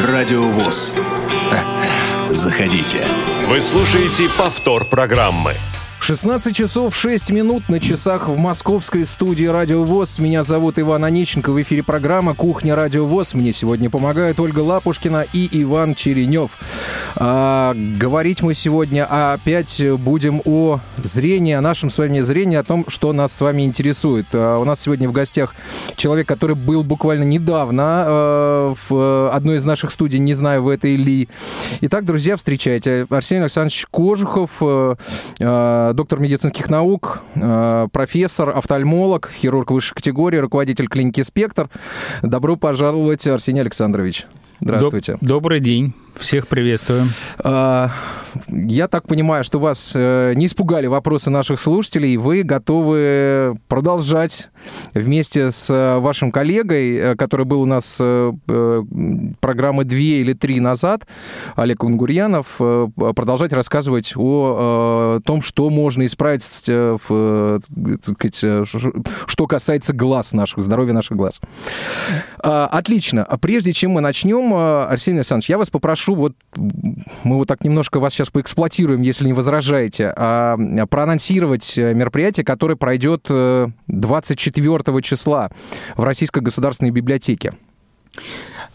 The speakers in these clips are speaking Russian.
Радиовоз. Заходите. Вы слушаете повтор программы. 16 часов 6 минут на часах в московской студии Радио ВОЗ. Меня зовут Иван Онищенко. В эфире программа «Кухня Радио ВОЗ». Мне сегодня помогают Ольга Лапушкина и Иван Черенев. А, говорить мы сегодня опять будем о зрении, о нашем с вами зрении, о том, что нас с вами интересует. А, у нас сегодня в гостях человек, который был буквально недавно а, в одной из наших студий, не знаю, в этой ли. Итак, друзья, встречайте. Арсений Александрович Кожухов, а, доктор медицинских наук, а, профессор, офтальмолог, хирург высшей категории, руководитель клиники «Спектр». Добро пожаловать, Арсений Александрович. Здравствуйте. Добрый день. Всех приветствую. А, я так понимаю, что вас э, не испугали вопросы наших слушателей. Вы готовы продолжать вместе с э, вашим коллегой, э, который был у нас программы две или три назад, Олег Унгурьянов, продолжать рассказывать о том, что можно исправить, что касается глаз наших, здоровья наших глаз. А, отлично. Прежде чем мы начнем, Арсений Александрович, я вас попрошу прошу, вот мы вот так немножко вас сейчас поэксплуатируем, если не возражаете, а, проанонсировать мероприятие, которое пройдет 24 э, числа в Российской государственной библиотеке.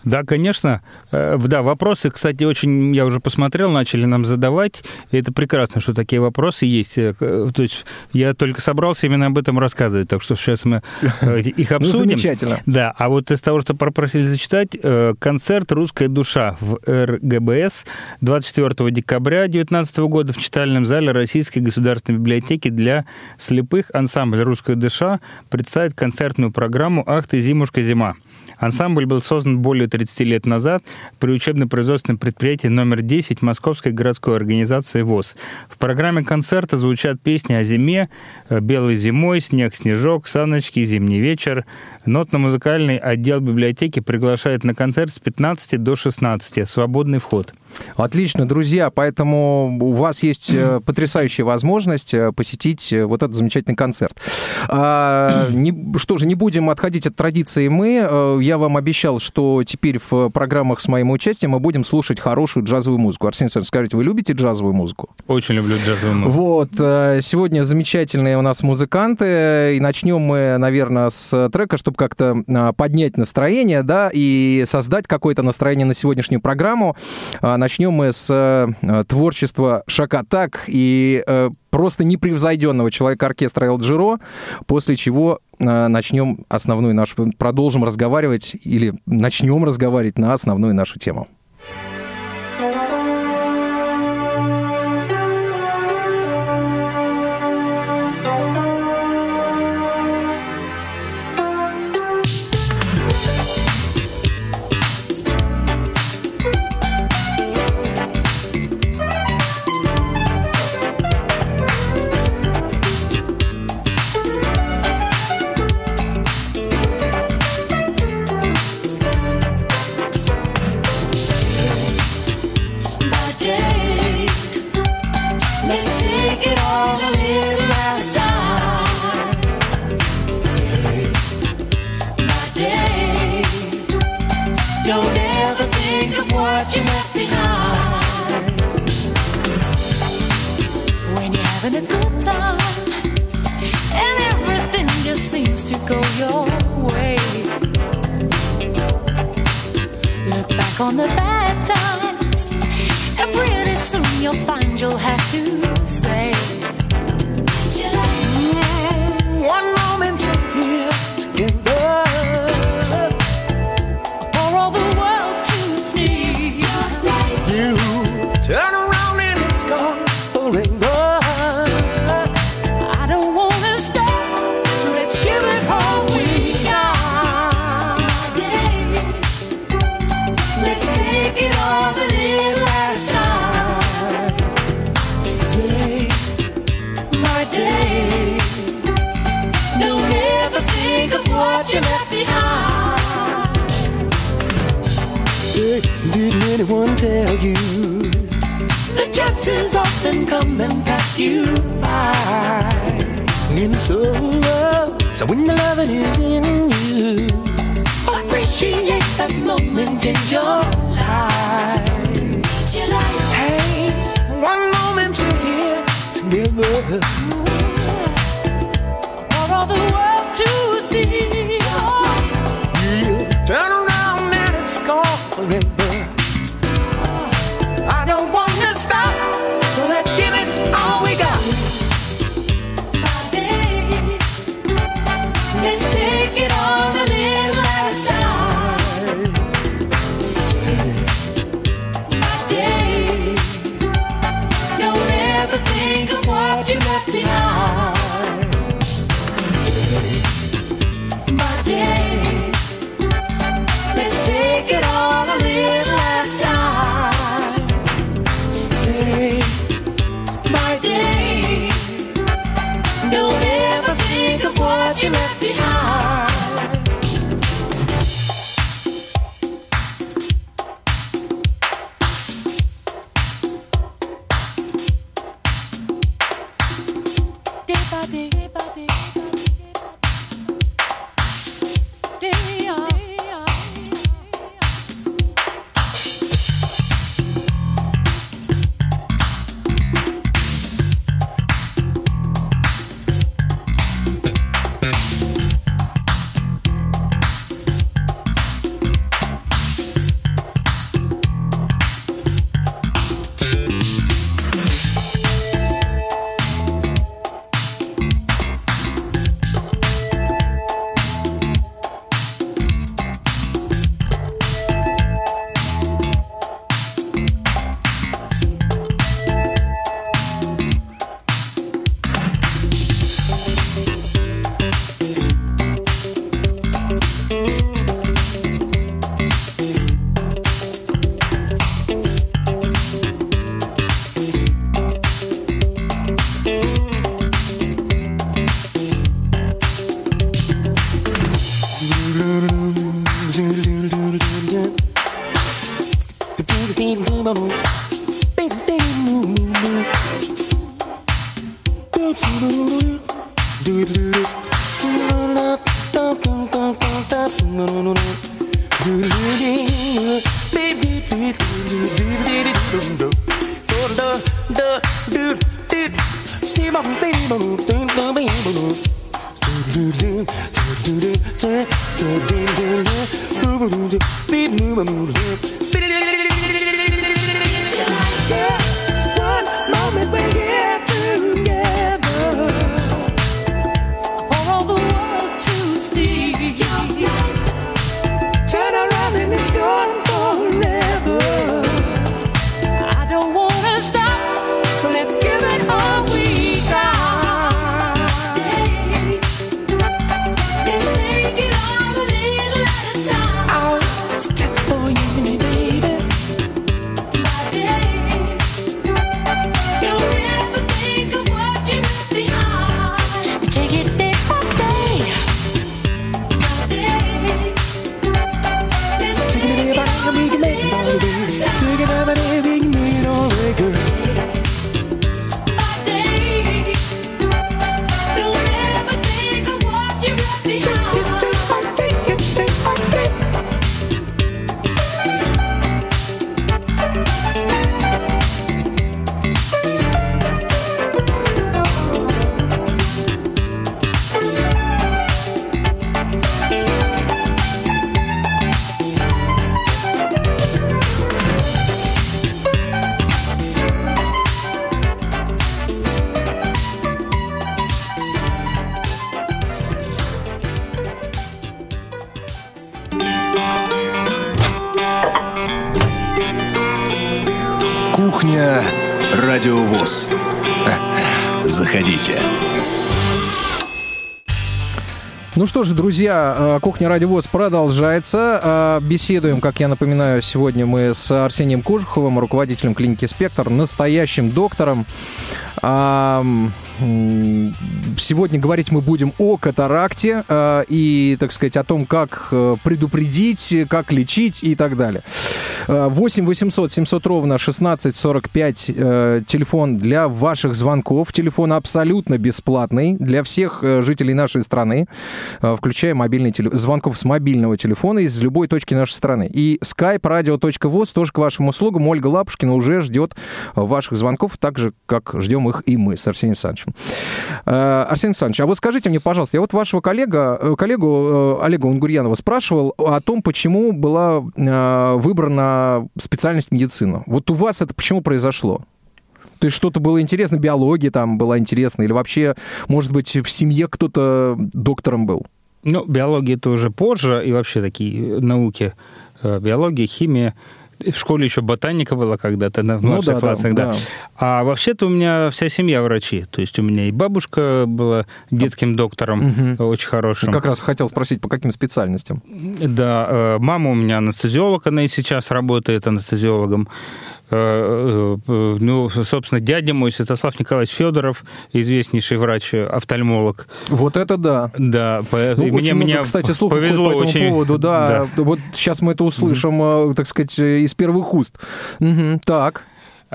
Да, конечно. Э, да, вопросы, кстати, очень, я уже посмотрел, начали нам задавать. И это прекрасно, что такие вопросы есть. Э, то есть я только собрался именно об этом рассказывать, так что сейчас мы э, их ну, обсудим. Ну, замечательно. Да, а вот из того, что попросили зачитать, концерт «Русская душа» в РГБС 24 декабря 2019 года в читальном зале Российской государственной библиотеки для слепых ансамбль «Русская душа» представит концертную программу «Ах ты, зимушка, зима». Ансамбль был создан более 30 лет назад при учебно-производственном предприятии номер 10 Московской городской организации ВОЗ. В программе концерта звучат песни о зиме, э, «Белой зимой», «Снег, снежок», «Саночки», «Зимний вечер». Нотно-музыкальный отдел библиотеки приглашает на концерт с 15 до 16. Свободный вход. Отлично, друзья, поэтому у вас есть э, потрясающая возможность э, посетить э, вот этот замечательный концерт. А, не, что же, не будем отходить от традиции мы. Я вам обещал, что теперь в программах с моим участием мы будем слушать хорошую джазовую музыку. Арсений Александрович, скажите, вы любите джазовую музыку? Очень люблю джазовую музыку. Вот, сегодня замечательные у нас музыканты, и начнем мы, наверное, с трека, чтобы как-то поднять настроение, да, и создать какое-то настроение на сегодняшнюю программу Начнем мы с э, творчества Шакатак и э, просто непревзойденного человека оркестра Эл Джиро, после чего э, начнем основную нашу, продолжим разговаривать или начнем разговаривать на основную нашу тему. forever. I don't wanna stop, so let's give it all we got. что друзья, э, кухня Радио ВОЗ продолжается. Э, беседуем, как я напоминаю, сегодня мы с Арсением Кожуховым, руководителем клиники «Спектр», настоящим доктором говорить мы будем о катаракте э, и, так сказать, о том, как э, предупредить, как лечить и так далее. Э, 8 800 700 ровно 16 45 э, телефон для ваших звонков. Телефон абсолютно бесплатный для всех э, жителей нашей страны, э, включая мобильный теле... звонков с мобильного телефона из любой точки нашей страны. И skype radio.voz тоже к вашим услугам. Ольга Лапушкина уже ждет ваших звонков, так же, как ждем их и мы с Арсением Александровичем. Э, Арсений Александрович, а вот скажите мне, пожалуйста, я вот вашего коллега, э, коллегу э, Олега Унгурьянова спрашивал о том, почему была э, выбрана специальность медицина. Вот у вас это почему произошло? То есть что-то было интересно, биология там была интересна, или вообще, может быть, в семье кто-то доктором был? Ну, биология это уже позже, и вообще такие науки, биология, химия. В школе еще ботаника была когда-то, на в Ну младших да, классах, да. да. А вообще-то у меня вся семья врачи. То есть у меня и бабушка была детским доктором, Мгм. очень хорошим. Как раз хотел спросить, по каким специальностям? Да, э, мама у меня анестезиолог, она и сейчас работает анестезиологом. Э, э, Ну, собственно, дядя мой, Святослав Николаевич Федоров, известнейший врач-офтальмолог. Вот это да. Да, по- Ну, мне, много, мне кстати, слухов повезло по этому очень. поводу, да. Вот сейчас мы это услышим, э, так сказать, из первых уст. Мгм, так.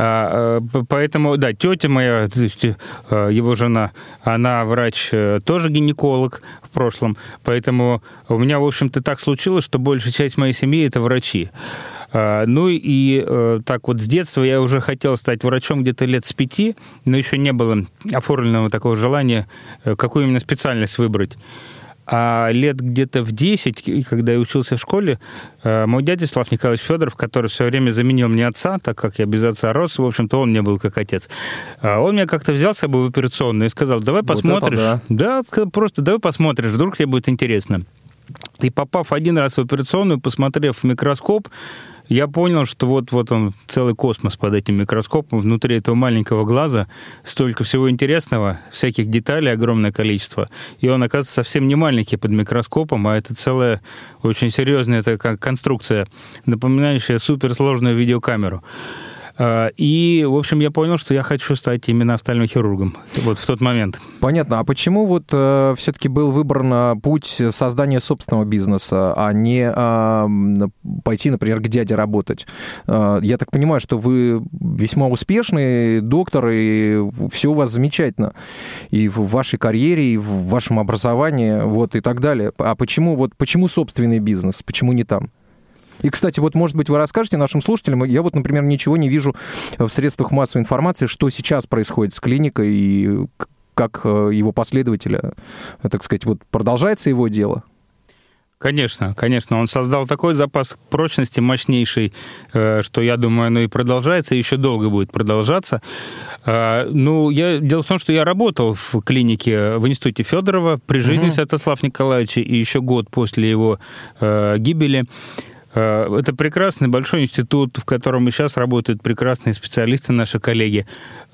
А, Поэтому, да, тетя моя, то есть его жена, она врач, тоже гинеколог в прошлом, поэтому у меня, в общем-то, так случилось, что большая часть моей семьи это врачи. А, Ну и э, так вот с детства я уже хотел стать врачом где-то лет с пяти, но еще не было оформленного такого желания, э, какую именно специальность выбрать. А лет где-то в 10, и когда я учился в школе, э, мой дядя Слав Николаевич Федоров, который все время заменил мне отца, так как я без отца рос, в общем-то, он мне был как отец. Он меня как-то взял с собой в операционную и сказал, давай Вот посмотришь. да. да, ска- просто давай посмотришь, вдруг тебе будет интересно. И попав один раз в операционную, посмотрев в микроскоп, я понял, что вот, вот он, целый космос под этим микроскопом, внутри этого маленького глаза столько всего интересного, всяких деталей огромное количество. И он, оказывается, совсем не маленький под микроскопом, а это целая очень серьезная такая конструкция, напоминающая суперсложную видеокамеру. А, И, в общем, я понял, что я хочу стать именно офтальмохирургом вот в тот момент. Понятно. А почему вот все-таки был выбран э, путь создания собственного бизнеса, а не м, пойти, например, к дяде работать? Э, Я так понимаю, что вы весьма успешный доктор, и все у вас замечательно. И в вашей карьере, и в вашем образовании, вот, и так далее. А почему, вот, почему собственный бизнес? Почему не там? И, кстати, вот, может быть, вы расскажете нашим слушателям, я вот, например, ничего не вижу в средствах массовой информации, что сейчас происходит с клиникой и как э, его последователя, э, так сказать, вот продолжается его дело? Конечно, конечно. Он создал такой запас прочности мощнейший, э, что, я думаю, оно и продолжается, и еще долго будет продолжаться. Э, Ну, я, дело в том, что я работал в клинике в институте Федорова при жизни Мгм. Святослава Николаевича и еще год после его гибели. Э, Это прекрасный большой институт, в котором и сейчас работают прекрасные специалисты, наши коллеги.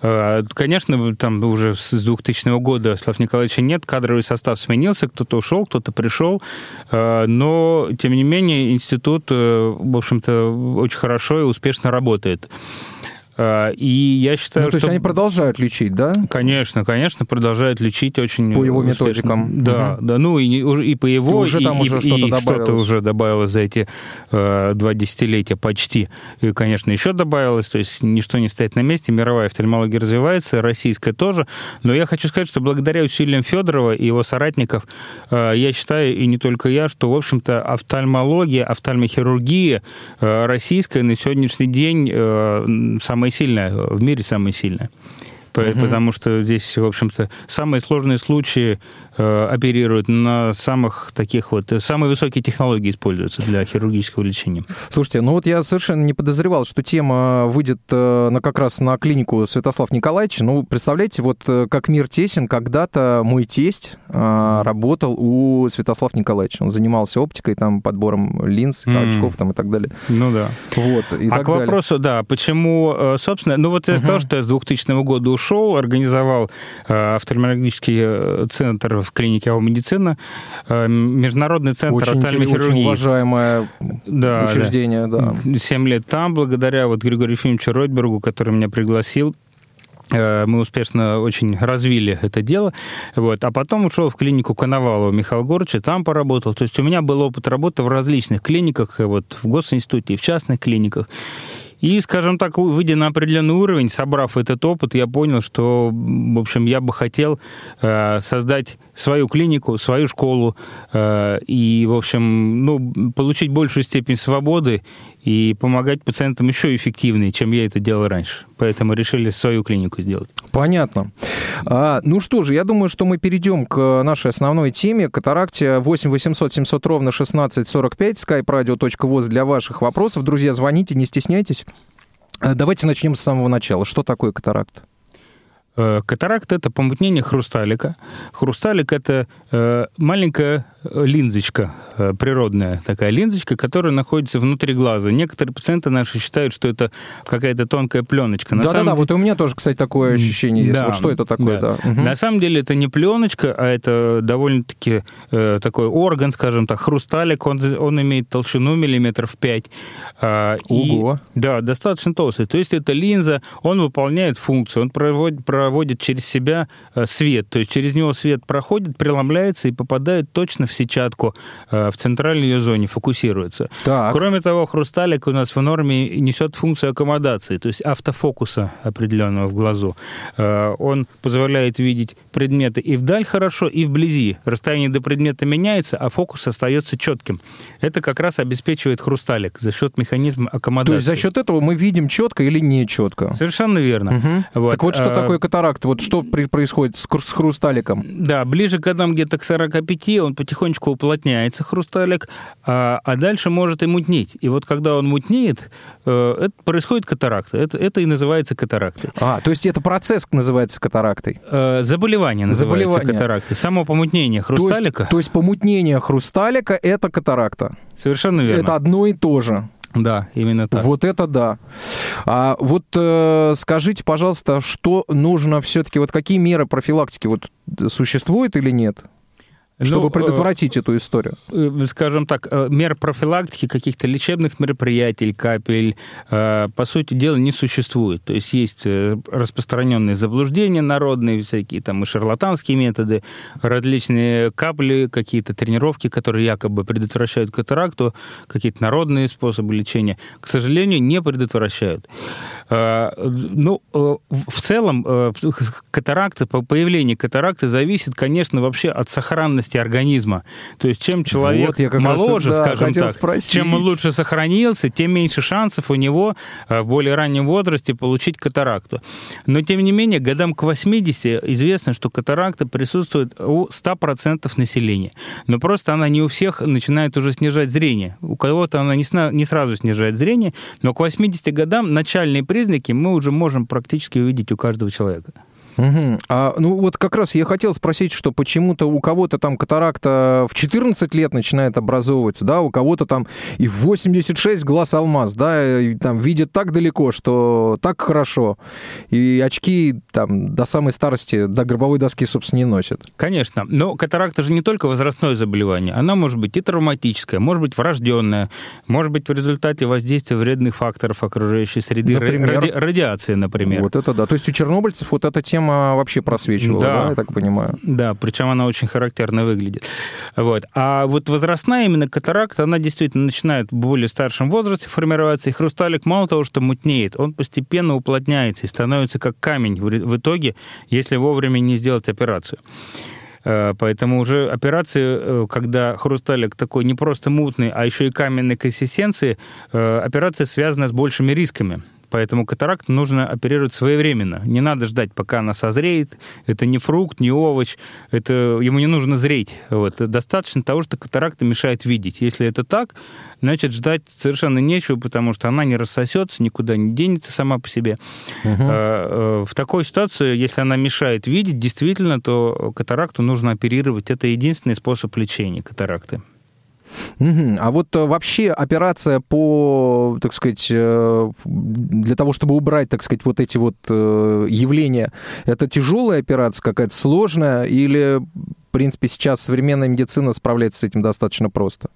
Э, Конечно, там уже с 2000 года Слав Николаевича нет, кадровый состав сменился, кто-то ушел, кто-то пришел, Э, но, тем не менее, институт, в общем-то, очень хорошо и успешно работает. Э, И я считаю, ну, то есть что... они продолжают лечить, да? Конечно, конечно, продолжают лечить очень По его успешно. методикам. Да, Мгм. да, ну и, и по его, И уже и, там и- уже и что-то что-то добавилось. уже добавилось за эти э, два десятилетия почти. И, конечно, еще добавилось, то есть ничто не стоит на месте, мировая офтальмология развивается, российская тоже. Но я хочу сказать, что благодаря усилиям Федорова и его соратников, э, я считаю, и не только я, что, в общем-то, офтальмология, офтальмохирургия э, российская на сегодняшний день э, самая сильная, в мире самая сильная. Потому что здесь, в общем-то, самые сложные случаи оперируют на самых таких вот... э, Самые высокие технологии используются для хирургического лечения. Слушайте, ну вот я совершенно не подозревал, что тема выйдет э, на, как раз на клинику Святослав Николаевич. Ну, представляете, вот э, как мир тесен, когда-то мой тесть э, работал у Святослава Николаевича. Он занимался оптикой, там, подбором линз, Мгм. очков там, и так далее. Ну да. Вот, и а так к далее. вопросу, да, почему, э, собственно, ну вот я Мгм. сказал, что я с 2000 года ушел, организовал э, офтальмологический э, центр в клинике АО «Медицина», э, международный центр Очень, очень офтальмохирургии. уважаемое Да, учреждение, да. Семь лет там, благодаря вот Григорию Ефимовичу Ройтбергу, который меня пригласил Э, Мы успешно очень развили это дело. Вот. А потом ушел в клинику Коновалова Михаила Горча, там поработал. То есть у меня был опыт работы в различных клиниках, вот в госинституте, и в частных клиниках. И, скажем так, выйдя на определенный уровень, собрав этот опыт, я понял, что, в общем, я бы хотел э, создать свою клинику, свою школу э, и, в общем, ну, получить большую степень свободы и помогать пациентам еще эффективнее, чем я это делал раньше. Поэтому решили свою клинику сделать. Понятно. А, ну что же, я думаю, что мы перейдем к нашей основной теме. Катаракте 8 800 700 ровно 1645, skype-radio.voz для ваших вопросов. Друзья, звоните, не стесняйтесь. А, Давайте начнем с самого начала. Что такое катаракт? Э, Катаракт – это помутнение хрусталика. Хрусталик – это э, маленькая линзочка, э, природная такая линзочка, которая находится внутри глаза. Некоторые пациенты наши считают, что это какая-то тонкая пленочка. Да-да-да, самом вот и у меня тоже, кстати, такое ощущение есть. Да, Вот что это такое, да. Мгм. На самом деле это не пленочка, а это довольно-таки э, такой орган, скажем так, хрусталик. Он, он имеет толщину миллиметров 5. Ого. да, достаточно толстый. То есть это линза, он выполняет функцию, он проводит, проводит через себя э, свет. То есть через него свет проходит, преломляется и попадает точно в сетчатку э, в центральной ее зоне, фокусируется. Так. Кроме того, хрусталик у нас в норме несет функцию аккомодации, то есть автофокуса определенного в глазу. Э, Он позволяет видеть предметы и вдаль хорошо, и вблизи. Расстояние до предмета меняется, а фокус остается четким. Это как раз обеспечивает хрусталик за счет механизма аккомодации. То есть за счет этого мы видим четко или не четко? Совершенно верно. Мгм. Вот, Так вот, что э, такое катаракт? Вот что при- происходит с, хру- с хрусталиком? Да, ближе к годам где-то к 45 он потихонечку уплотняется, хрусталик, а, а дальше может и мутнеть. И вот когда он мутнеет, э, это происходит катаракта. Это, это и называется катарактой. А, то есть это процесс называется катарактой. Э, Заболевание называется Заболевание. катарактой. Само помутнение То есть, хрусталика. то есть помутнение хрусталика – это катаракта. Совершенно верно. Это одно и то же. Да, именно так. Вот это да. А вот э, скажите, пожалуйста, что нужно все-таки, вот какие меры профилактики вот существуют или нет, чтобы Ну, э, предотвратить эту историю? э, скажем так, э, мер профилактики, каких-то лечебных мероприятий, капель, э, по сути дела, не существует. То есть есть э, распространенные заблуждения народные, всякие там и шарлатанские методы, различные капли, какие-то тренировки, которые якобы предотвращают катаракту, какие-то народные способы лечения, к сожалению, не предотвращают. Э, Ну, э, в целом, э, катаракта, по- появление катаракты зависит, конечно, вообще от сохранности организма. То есть чем человек Вот я как раз моложе, это, да, скажем так, спросить. чем он лучше сохранился, тем меньше шансов у него в более раннем возрасте получить катаракту. Но, тем не менее, годам к 80 известно, что катаракта присутствует у 100% населения. Но просто она не у всех начинает уже снижать зрение. У кого-то она не, сна- не сразу снижает зрение, но к 80 годам начальные признаки мы уже можем практически увидеть у каждого человека. Мгм. А, ну вот как раз я хотел спросить, что почему-то у кого-то там катаракта в 14 лет начинает образовываться, да, у кого-то там и в 86 глаз алмаз, да, и там видят так далеко, что так хорошо, и очки там до самой старости, до гробовой доски, собственно, не носят. Конечно, но катаракта же не только возрастное заболевание, она может быть и травматическая, может быть врожденная, может быть в результате воздействия вредных факторов окружающей среды, Например? ради- радиации, например. Вот это да. То есть у чернобыльцев вот эта тема вообще просвечивала, да, Да. я так понимаю. Да, причем она очень характерно выглядит. Вот. А вот возрастная именно катаракта, она действительно начинает в более старшем возрасте формироваться, и хрусталик мало того, что мутнеет, он постепенно уплотняется и становится как камень в итоге, если вовремя не сделать операцию. Э, Поэтому уже операции, э, когда хрусталик такой не просто мутный, а еще и каменной консистенции, э, операция связана с большими рисками. Поэтому катаракт нужно оперировать своевременно. Не надо ждать, пока она созреет. Это не фрукт, не овощ. Это, ему не нужно зреть. Вот. Достаточно того, что катаракта мешает видеть. Если это так, значит, ждать совершенно нечего, потому что она не рассосется, никуда не денется сама по себе. Э, В такой ситуации, если она мешает видеть, действительно, то катаракту нужно оперировать. Это единственный способ лечения катаракты. Мгм. А вот э, вообще операция по, так сказать, э, для того, чтобы убрать, так сказать, вот эти вот э, явления, это тяжелая операция какая-то, сложная, или, в принципе, сейчас современная медицина справляется с этим достаточно просто?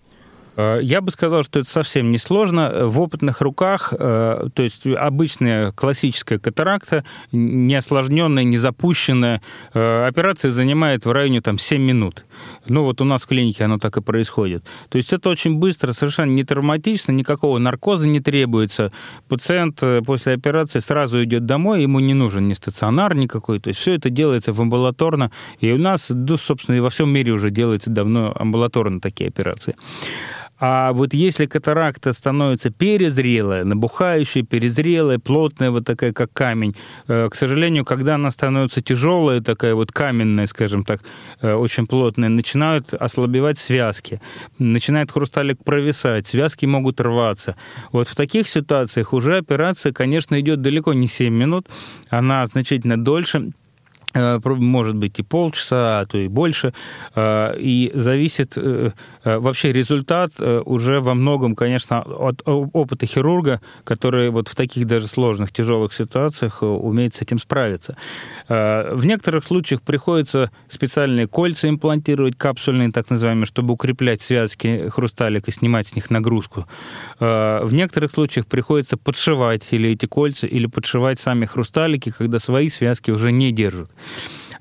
Э, Я бы сказал, что это совсем не сложно. В опытных руках, э, то есть обычная классическая катаракта, не осложненная, не запущенная, э, операция занимает в районе там, 7 минут. Ну вот у нас в клинике оно так и происходит. То есть это очень быстро, совершенно не травматично, никакого наркоза не требуется. Пациент э, после операции сразу идет домой, ему не нужен ни стационар никакой. То есть все это делается в амбулаторно. И у нас, да, собственно, и во всем мире уже делается давно амбулаторно такие операции. А вот если катаракта становится перезрелая, набухающая, перезрелая, плотная, вот такая, как камень, э, к сожалению, когда она становится тяжелая, такая вот каменная, скажем так, э, очень плотная, начинают ослабевать связки, начинает хрусталик провисать, связки могут рваться. Вот в таких ситуациях уже операция, конечно, идет далеко не 7 минут, она значительно дольше, может быть и полчаса, а то и больше, э, и зависит э, вообще результат уже во многом, конечно, от опыта хирурга, который вот в таких даже сложных, тяжелых ситуациях умеет с этим справиться. В некоторых случаях приходится специальные кольца имплантировать, капсульные, так называемые, чтобы укреплять связки хрусталика, снимать с них нагрузку. В некоторых случаях приходится подшивать или эти кольца, или подшивать сами хрусталики, когда свои связки уже не держат.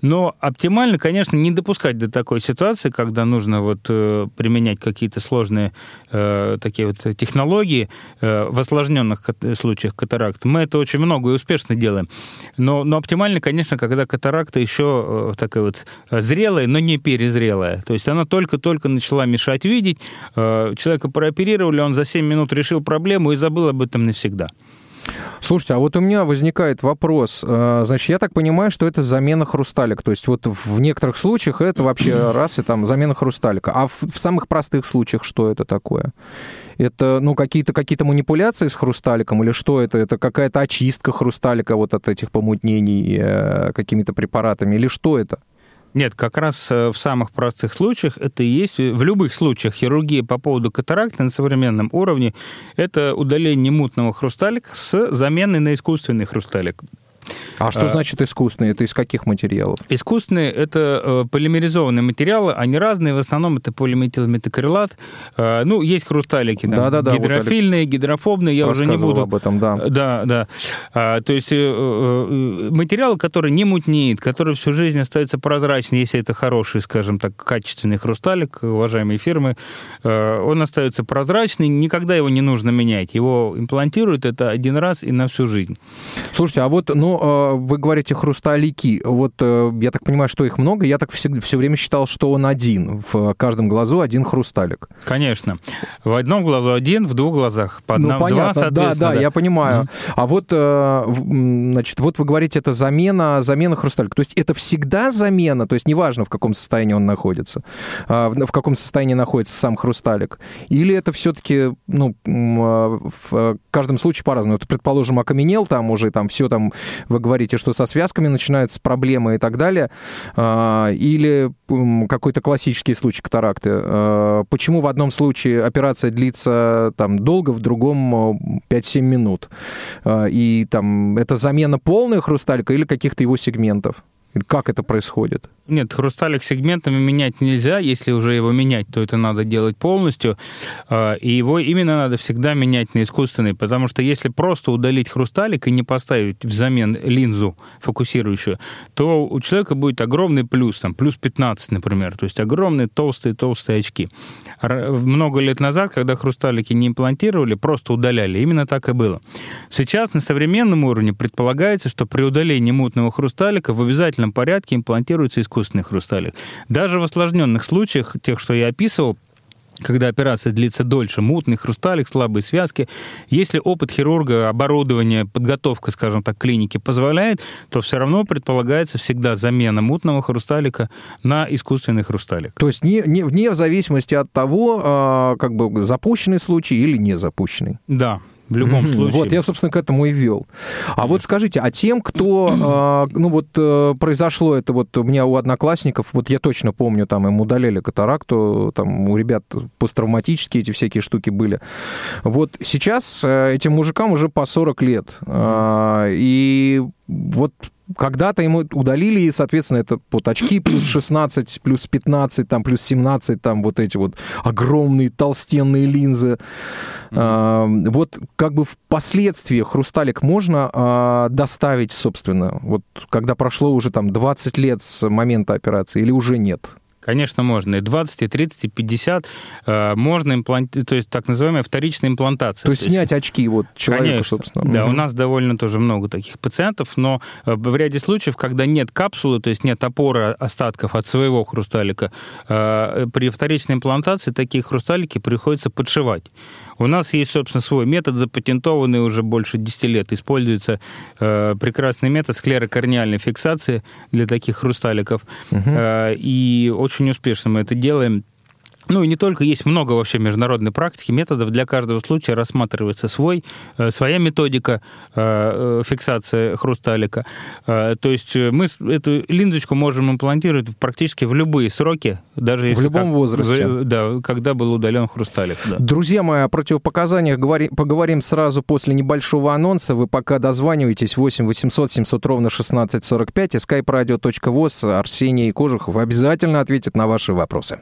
Но оптимально, конечно, не допускать до такой ситуации, когда нужно вот э, применять какие-то сложные э, такие вот технологии э, в осложненных случаях катаракты. Мы это очень много и успешно делаем. Но, но оптимально, конечно, когда катаракта еще э, такая вот зрелая, но не перезрелая. То есть она только-только начала мешать видеть. Э, человека прооперировали, он за 7 минут решил проблему и забыл об этом навсегда. Слушайте, а вот у меня возникает вопрос. Э, Значит, я так понимаю, что это замена хрусталика. То есть вот в некоторых случаях это вообще раз и там замена хрусталика. А в, в самых простых случаях что это такое? Это, ну, какие-то какие манипуляции с хрусталиком или что это? Это какая-то очистка хрусталика вот от этих помутнений э, какими-то препаратами или что это? Нет, как раз э, в самых простых случаях это и есть, в любых случаях хирургии по поводу катаракты на современном уровне, это удаление мутного хрусталика с заменой на искусственный хрусталик. А что значит искусственные? Это из каких материалов? Искусственные – это э, полимеризованные материалы, они разные, в основном это полиметилметакрилат. Э, ну, есть хрусталики, там, Да-да-да, вот гидрофильные, гидрофобные, я уже не буду... об этом, да. Да, да. А, то есть э, э, материал, который не мутнеет, который всю жизнь остается прозрачным, если это хороший, скажем так, качественный хрусталик, уважаемые фирмы, э, он остается прозрачный, никогда его не нужно менять. Его имплантируют это один раз и на всю жизнь. Слушайте, а вот, ну, э, вы говорите хрусталики. Вот э, я так понимаю, что их много. Я так все, все время считал, что он один. В каждом глазу один хрусталик. Конечно. В одном глазу один, в двух глазах по одному, ну, понятно, два, да, соответственно. да, я понимаю. А вот, э, значит, вот вы говорите, это замена, замена хрусталика. То есть это всегда замена, то есть неважно, в каком состоянии он находится, в каком состоянии находится сам хрусталик. Или это все-таки, ну, в каждом случае по-разному. Вот, предположим, окаменел там уже, там все там, вы говорите, что со связками начинаются проблемы и так далее. А, Или какой-то классический случай катаракты. А, Почему в одном случае операция длится там долго, в другом э, 5-7 минут? А, И там это замена полная хрусталика или каких-то его сегментов? Как это происходит? Нет, хрусталик сегментами менять нельзя. Если уже его менять, то это надо делать полностью. А, И его именно надо всегда менять на искусственный, потому что если просто удалить хрусталик и не поставить взамен линзу фокусирующую, то у человека будет огромный плюс, там, плюс 15, например. То есть огромные толстые-толстые очки. Много лет назад, когда хрусталики не имплантировали, просто удаляли. Именно так и было. Сейчас на современном уровне предполагается, что при удалении мутного хрусталика в обязательном порядке имплантируется искусственный хрусталик. Даже в осложненных случаях, тех, что я описывал, когда операция длится дольше, мутный хрусталик, слабые связки. Если опыт хирурга, оборудование, подготовка, скажем так, клиники позволяет, то все равно предполагается всегда замена мутного хрусталика на искусственный хрусталик. То есть не, не, вне зависимости от того, а, как бы запущенный случай или не запущенный. Да, в любом Мгм. случае. Вот, я, собственно, к этому и вел. А вот скажите, а тем, кто, а, ну вот э, произошло это вот у меня у одноклассников, вот я точно помню, там им удаляли катаракту, там у ребят посттравматические эти всякие штуки были. Вот сейчас э, этим мужикам уже по 40 лет. А, И вот когда-то ему удалили, и, соответственно, это вот очки плюс 16, плюс 15, там, плюс 17, там вот эти вот огромные толстенные линзы. А, вот как бы впоследствии хрусталик можно а, доставить, собственно, вот когда прошло уже там 20 лет с момента операции или уже нет? Конечно, можно. И 20, и 30, и 50 э, можно имплантировать, то есть так называемая вторичная имплантация. То есть снять очки вот человеку, Конечно. собственно. Да, Мгм. у нас довольно тоже много таких пациентов, но э, в ряде случаев, когда нет капсулы, то есть нет опоры остатков от своего хрусталика, э, при вторичной имплантации такие хрусталики приходится подшивать. У нас есть, собственно, свой метод, запатентованный уже больше 10 лет. Используется э, прекрасный метод склерокорниальной фиксации для таких хрусталиков. Э, и очень успешно мы это делаем. Ну и не только, есть много вообще международной практики, методов. Для каждого случая рассматривается свой, э, своя методика э, э, фиксации хрусталика. То есть мы эту линзочку можем имплантировать практически в любые сроки, даже если любом как- возрасте. в- Да, когда был удален хрусталик. да. Друзья мои, о противопоказаниях говори- поговорим сразу после небольшого анонса. Вы пока дозваниваетесь 8 800 700 ровно 1645 и skype-radio.voz. Арсений Кожухов обязательно ответит на ваши вопросы.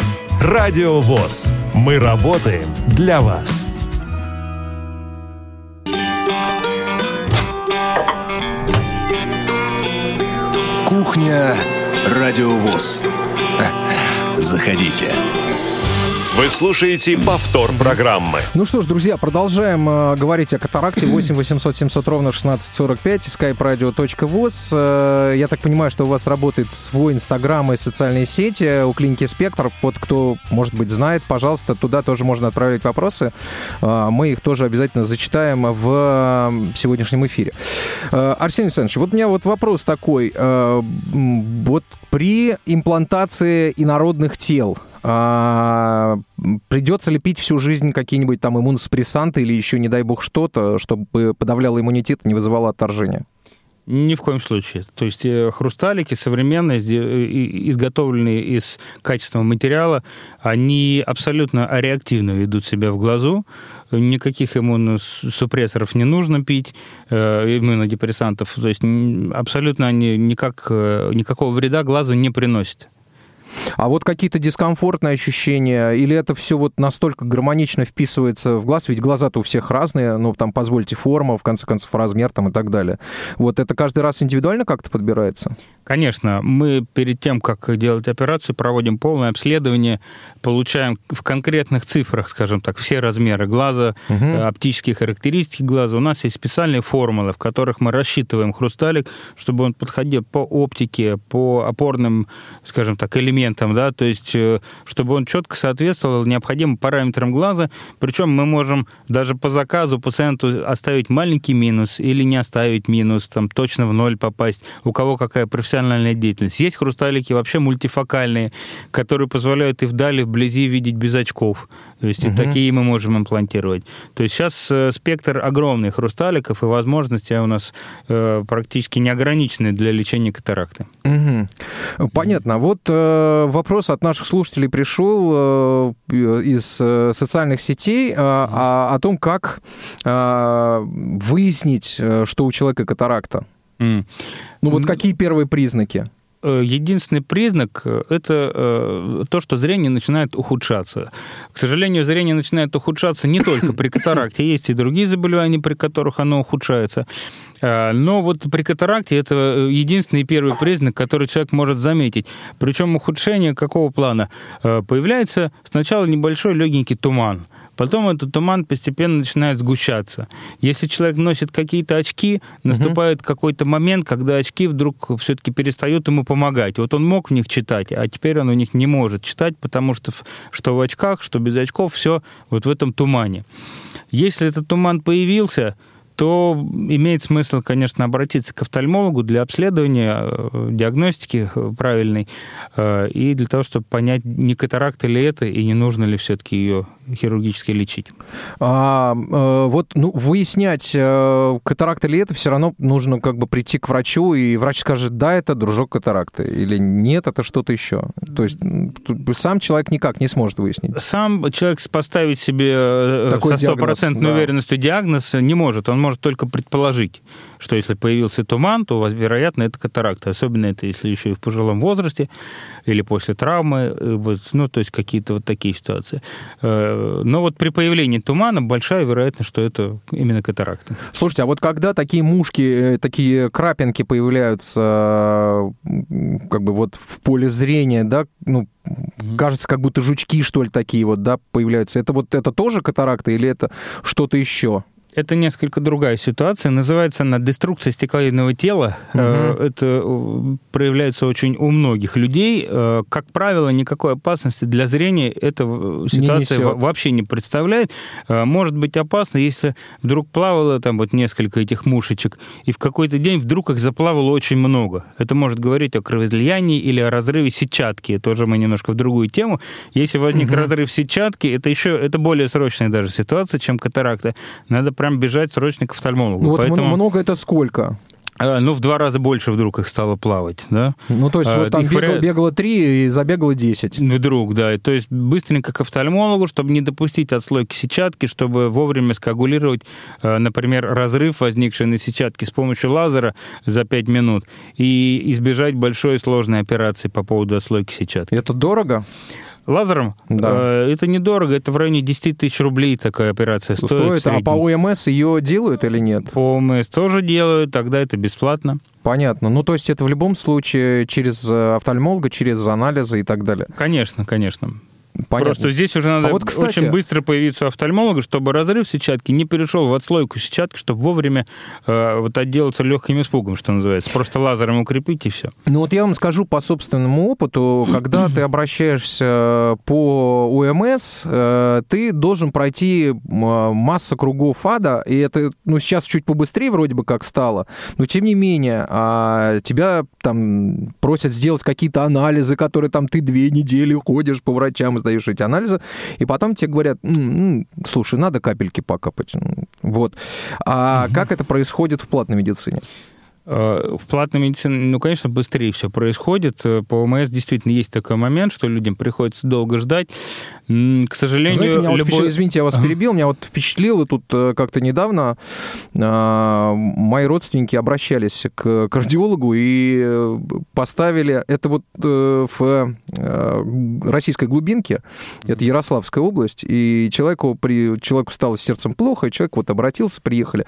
Радио ВОЗ. Мы работаем для вас. Кухня Радиовоз. Заходите. Вы слушаете повтор программы. Ну что ж, друзья, продолжаем э, говорить о катаракте. 8 800 700 ровно 1645, skype-radio.voz. Э, я так понимаю, что у вас работает свой инстаграм и социальные сети у клиники «Спектр». Вот кто, может быть, знает, пожалуйста, туда тоже можно отправлять вопросы. Э, мы их тоже обязательно зачитаем в э, сегодняшнем эфире. Э, Арсений Александрович, вот у меня вот вопрос такой. Э, Вот при имплантации инородных тел а, придется ли пить всю жизнь какие-нибудь там иммуносупрессанты или еще, не дай бог, что-то, чтобы подавляло иммунитет и не вызывало отторжения? Ни в коем случае. То есть э, хрусталики современные, э, изготовленные из качественного материала, они абсолютно реактивно ведут себя в глазу. Никаких иммуносупрессоров не нужно пить, э, иммунодепрессантов. То есть абсолютно они никак, никакого вреда глазу не приносят. А вот какие-то дискомфортные ощущения, или это все вот настолько гармонично вписывается в глаз, ведь глаза-то у всех разные, ну, там, позвольте, форма, в конце концов, размер там и так далее. Вот это каждый раз индивидуально как-то подбирается? Конечно, мы перед тем, как делать операцию, проводим полное обследование, получаем в конкретных цифрах, скажем так, все размеры глаза, э, оптические характеристики глаза. У нас есть специальные формулы, в которых мы рассчитываем хрусталик, чтобы он подходил по оптике, по опорным, скажем так, элементам, да, то есть э, чтобы он четко соответствовал необходимым параметрам глаза. Причем мы можем даже по заказу пациенту оставить маленький минус или не оставить минус, там точно в ноль попасть. У кого какая профессиональная деятельность. Есть хрусталики вообще мультифокальные, которые позволяют и вдали, вблизи видеть без очков. То есть и такие мы можем имплантировать. То есть сейчас э, спектр огромный хрусталиков, и возможности у нас э, практически неограничены для лечения катаракты. Мгм. Понятно. Вот э, вопрос от наших слушателей пришел э, из э, социальных сетей э, о, о том, как э, выяснить, э, что у человека катаракта. М. Ну вот какие первые признаки? Э, Единственный признак э, – это э, то, что зрение начинает ухудшаться. К сожалению, зрение начинает ухудшаться не только при катаракте, есть и другие заболевания, при которых оно ухудшается. Э, Но вот при катаракте это единственный первый признак, который человек может заметить. Причем ухудшение какого плана? Появляется сначала небольшой легенький туман. Потом этот туман постепенно начинает сгущаться. Если человек носит какие-то очки, наступает какой-то момент, когда очки вдруг все-таки перестают ему помогать. Вот он мог в них читать, а теперь он в них не может читать, потому что что в очках, что без очков, все вот в этом тумане. Если этот туман появился, то имеет смысл, конечно, обратиться к офтальмологу для обследования, э, диагностики э, правильной, э, и для того, чтобы понять, не катаракта ли это, и не нужно ли все-таки ее хирургически лечить. А, э, вот, ну, выяснять, э, катаракта ли это, все равно нужно как бы прийти к врачу, и врач скажет, да, это дружок катаракты, или нет, это что-то еще. То есть сам человек никак не сможет выяснить. Сам человек поставить себе э, Такой со стопроцентной да. уверенностью диагноз не может. Он может только предположить, что если появился туман, то, вероятно, это катаракта. Особенно это, если еще и в пожилом возрасте или после травмы. э, Вот, ну, то есть какие-то вот такие ситуации. Э, Но вот при появлении тумана большая вероятность, что это именно катаракта. Слушайте, а вот когда такие мушки, э, такие крапинки появляются как бы вот в поле зрения, да, ну, кажется, как будто жучки, что ли, такие вот, да, появляются. Это вот это тоже катаракта или это что-то еще? Это несколько другая ситуация. Называется она деструкция стекловидного тела. Э, Это э, проявляется очень у многих людей. Э, Как правило, никакой опасности для зрения эта ситуация несет. во- вообще не представляет. Может быть опасно, если вдруг плавало там вот несколько этих мушечек, и в какой-то день вдруг их заплавало очень много. Это может говорить о кровоизлиянии или о разрыве сетчатки. Тоже мы немножко в другую тему. Если возник Мгм. разрыв сетчатки, это еще это более срочная даже ситуация, чем катаракта. Надо прям бежать срочно к офтальмологу. Ну вот Поэтому, мно- много это сколько? э, ну, в два раза больше вдруг их стало плавать, да? Ну, то есть А, вот там их бегало, бегало 3 и забегало 10. Вдруг, да. То есть быстренько к офтальмологу, чтобы не допустить отслойки сетчатки, чтобы вовремя скоагулировать, э, например, разрыв, возникший на сетчатке с помощью лазера за 5 минут, и избежать большой и сложной операции по поводу отслойки сетчатки. Это дорого? Лазером? Да. Э, Это недорого, это в районе 10 тысяч рублей такая операция стоит. Стоит, а по ОМС ее делают или нет? По ОМС тоже делают, тогда это бесплатно. Понятно. Ну, то есть это в любом случае через э, офтальмолога, через анализы и так далее. Конечно, конечно. Понятно. Просто здесь уже надо А вот, кстати- очень быстро появиться у офтальмолога, чтобы разрыв сетчатки не перешел в отслойку сетчатки, чтобы вовремя э, вот отделаться легким испугом, что называется. Просто лазером укрепить и все. Ну вот я вам скажу по собственному опыту, когда ты обращаешься по УМС, э, ты должен пройти м, масса кругов ада, и это, ну, сейчас чуть побыстрее вроде бы как стало, но тем не менее, а, тебя там просят сделать какие-то анализы, которые там ты две недели ходишь по врачам, сдаешь эти анализы, и потом тебе говорят, «М, м, слушай, надо капельки покапать. Вот. А как это происходит в платной медицине? Э, В платной медицине, ну, конечно, быстрее все происходит. Э, По ОМС действительно есть такой момент, что людям приходится долго ждать. К сожалению, Знаете, меня вот любой- впечатлило- извините, я вас Ага. перебил, меня вот впечатлило тут э, как-то недавно э, мои родственники обращались к кардиологу и э, поставили, это вот э, в э, российской глубинке, это Ярославская область, и человеку, при, человеку стало с сердцем плохо, и человек вот обратился, приехали,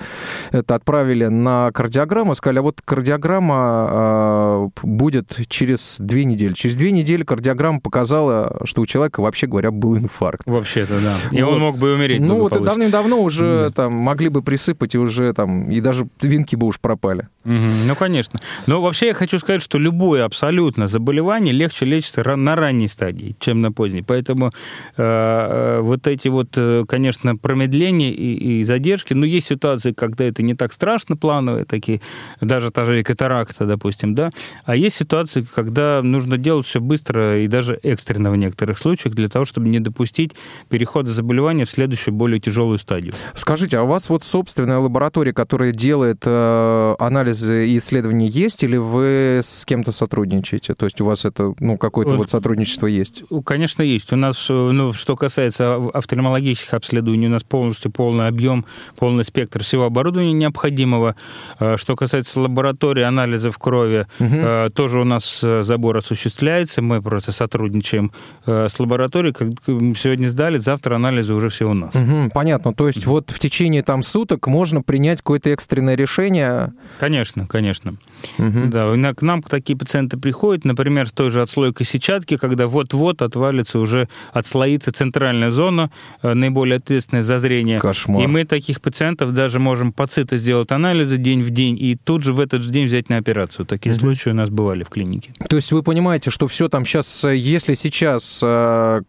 это отправили на кардиограмму, сказали, а вот кардиограмма э, будет через две недели. Через две недели кардиограмма показала, что у человека, вообще говоря, был инфаркт. Вообще-то, да. И Вот. он мог бы умереть Ну, вот давным-давно уже там могли бы присыпать, и уже там, и даже винки бы уж пропали. Мгм, Ну, конечно. Но вообще я хочу сказать, что любое абсолютно заболевание легче лечится на ранней стадии, чем на поздней. Поэтому э, э, вот эти вот, э, конечно, промедления и, и задержки, но есть ситуации, когда это не так страшно плановые, такие, даже та же катаракта, допустим, да, а есть ситуации, когда нужно делать все быстро и даже экстренно в некоторых случаях для того, чтобы не допустить перехода заболевания в следующую, более тяжелую стадию. Скажите, а у вас вот собственная лаборатория, которая делает э, анализы и исследования, есть, или вы с кем-то сотрудничаете? То есть у вас это, ну, какое-то Вот. вот сотрудничество есть? Конечно, есть. У нас, э, ну, что касается офтальмологических обследований, у нас полностью полный объем, полный спектр всего оборудования необходимого. Э, Что касается лаборатории анализов крови, э, тоже у нас э, забор осуществляется. Мы просто сотрудничаем э, с лабораторией. Сегодня сдали, завтра анализы уже все у нас. Мгм, понятно. То есть вот в течение там суток можно принять какое-то экстренное решение. Конечно, конечно. Мгм. Да, к нам такие пациенты приходят, например, с той же отслойкой сетчатки, когда вот-вот отвалится уже, отслоится центральная зона, э, наиболее ответственная за зрение. Кошмар. И мы таких пациентов даже можем по цито сделать анализы день в день и тут же в этот же день взять на операцию. Такие Мгм. случаи у нас бывали в клинике. То есть вы понимаете, что все там сейчас, если сейчас э,